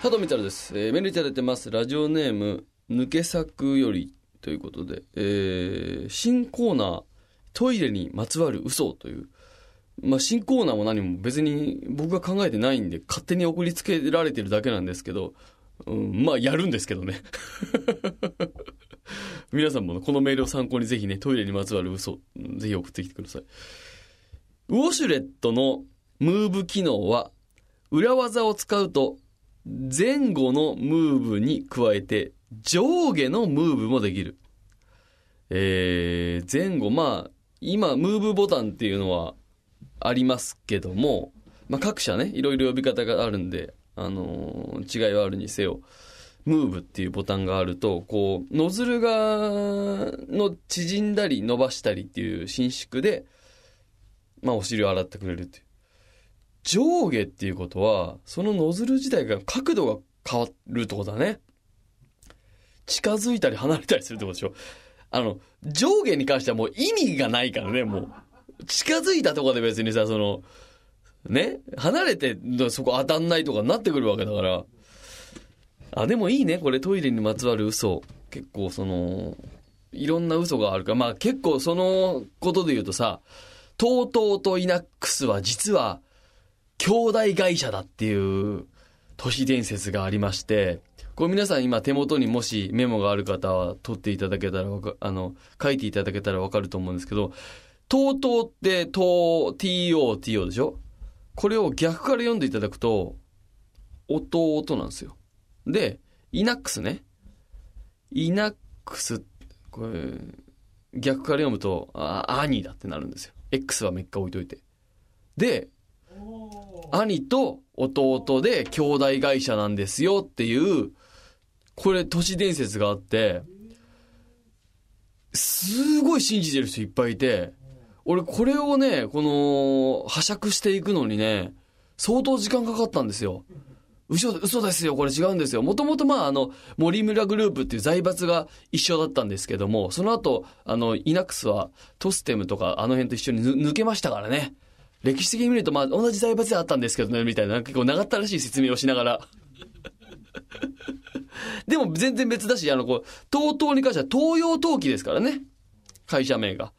佐藤光です、えー、メールいただいてますラジオネーム抜け作よりということで、えー、新コーナートイレにまつわる嘘というまあ、新コーナーも何も別に僕が考えてないんで、勝手に送りつけられてるだけなんですけど、うん、まあ、やるんですけどね。皆さんもこのメールを参考にぜひね、トイレにまつわる嘘、ぜひ送ってきてください。ウォシュレットのムーブ機能は、裏技を使うと、前後のムーブに加えて、上下のムーブもできる。えー、前後、まあ、今、ムーブボタンっていうのはありますけども、まあ、各社ね、いろいろ呼び方があるんで、あのー、違いはあるにせよ、ムーブっていうボタンがあると、こう、ノズルが、の縮んだり伸ばしたりっていう伸縮で、まあ、お尻を洗ってくれるっていう。上下っていうことは、そのノズル自体が角度が変わるってことだね。近づいたり離れたりするってことでしょ。あの、上下に関してはもう意味がないからね、もう。近づいたとこで別にさ、その、ね、離れてそこ当たんないとかになってくるわけだから。あ、でもいいね、これトイレにまつわる嘘。結構その、いろんな嘘があるから、まあ結構そのことで言うとさ、TOTO とイナックスは実は兄弟会社だっていう都市伝説がありまして、これ皆さん今手元にもしメモがある方は取っていただけたらあの、書いていただけたらわかると思うんですけど、TOTO って、TO、TO、TO でしょ？これを逆から読んでいただくと、弟なんですよ。で、イナックスね。イナックス、これ、逆から読むと、あ、兄だってなるんですよ。X はめっか置いといて。で、兄と弟で兄弟会社なんですよっていう、これ都市伝説があって、すごい信じてる人いっぱいいて、俺これをね、この、拝借していくのにね、相当時間かかったんですよ。嘘、嘘ですよ、これ違うんですよ。もともとまあ、あの、森村グループっていう財閥が一緒だったんですけども、その後、あの、イナックスはトステムとかあの辺と一緒に抜けましたからね。歴史的に見るとまあ、同じ財閥であったんですけどね、みたいな、結構長ったらしい説明をしながら。でも全然別だし、あの、こう、TOTO に関しては東洋陶器ですからね。会社名が。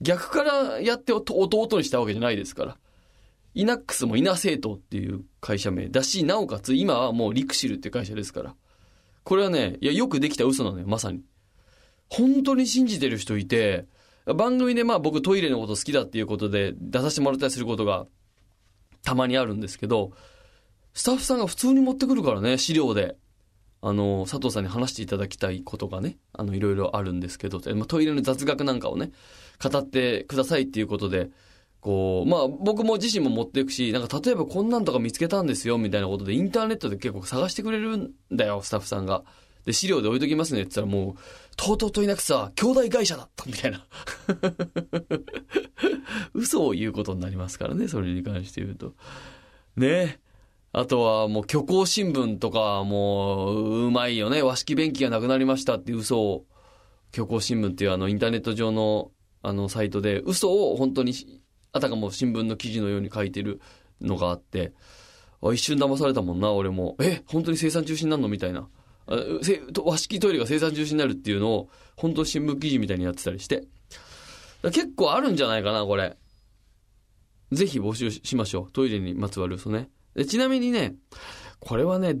逆からやって弟にしたわけじゃないですから。イナックスもイナ製糖っていう会社名だし、なおかつ今はもうリクシルっていう会社ですから。これはね、いや、よくできた嘘なのよ、まさに。本当に信じてる人いて、番組でまあ僕トイレのこと好きだっていうことで出させてもらったりすることがたまにあるんですけど、スタッフさんが普通に持ってくるからね、資料で。あの、佐藤さんに話していただきたいことがね、あの、いろいろあるんですけど、まあ、トイレの雑学なんかをね、語ってくださいっていうことで、こう、まあ僕も自身も持っていくし、なんか例えばこんなんとか見つけたんですよみたいなことでインターネットで結構探してくれるんだよ、スタッフさんが。で、資料で置いときますねって言ったらもう、とうとうといなくさ、兄弟会社だったみたいな。嘘を言うことになりますからね、それに関して言うと。ねあとはもう虚構新聞とかもううまいよね。和式便器がなくなりましたっていう嘘を、虚構新聞っていうあのインターネット上のあの、サイトで、嘘を本当に、あたかも新聞の記事のように書いてるのがあって、一瞬騙されたもんな、俺も。え、本当に生産中止になるの？みたいな。和式トイレが生産中止になるっていうのを、本当新聞記事みたいにやってたりして。結構あるんじゃないかな、これ。ぜひ募集しましょう。トイレにまつわる嘘ね。ちなみにね、これはね、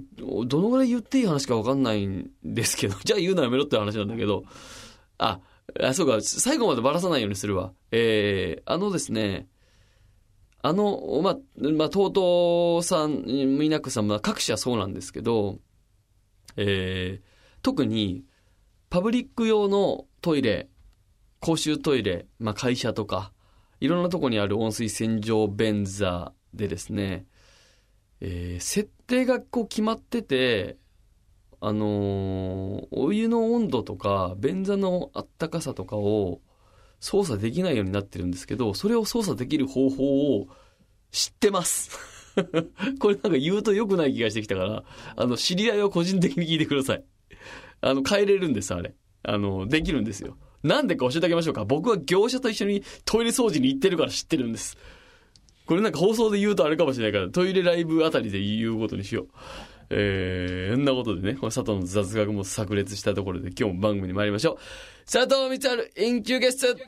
どのぐらい言っていい話かわかんないんですけど、じゃあ言うのやめろって話なんだけど、あ、あ、そうか、最後までばらさないようにするわ。えー、あのですね、あの、ま、まあ、TOTO さん、ミナックさんも各社そうなんですけど、えー、特に、パブリック用のトイレ、公衆トイレ、まあ、会社とか、いろんなとこにある温水洗浄便座でですね、えー、設定がこう決まってて、あのー、お湯の温度とか、便座のあったかさとかを操作できないようになってるんですけど、それを操作できる方法を知ってます。これなんか言うと良くない気がしてきたから、あの、知り合いを個人的に聞いてください。あの、変えれるんです、あれ。あの、できるんですよ。なんでか教えてあげましょうか。僕は業者と一緒にトイレ掃除に行ってるから知ってるんです。これなんか放送で言うとあれかもしれないから、トイレライブあたりで言うことにしよう。えー、そんなことでね、この佐藤の雑学も炸裂したところで今日も番組に参りましょう。佐藤光春、インキューゲスト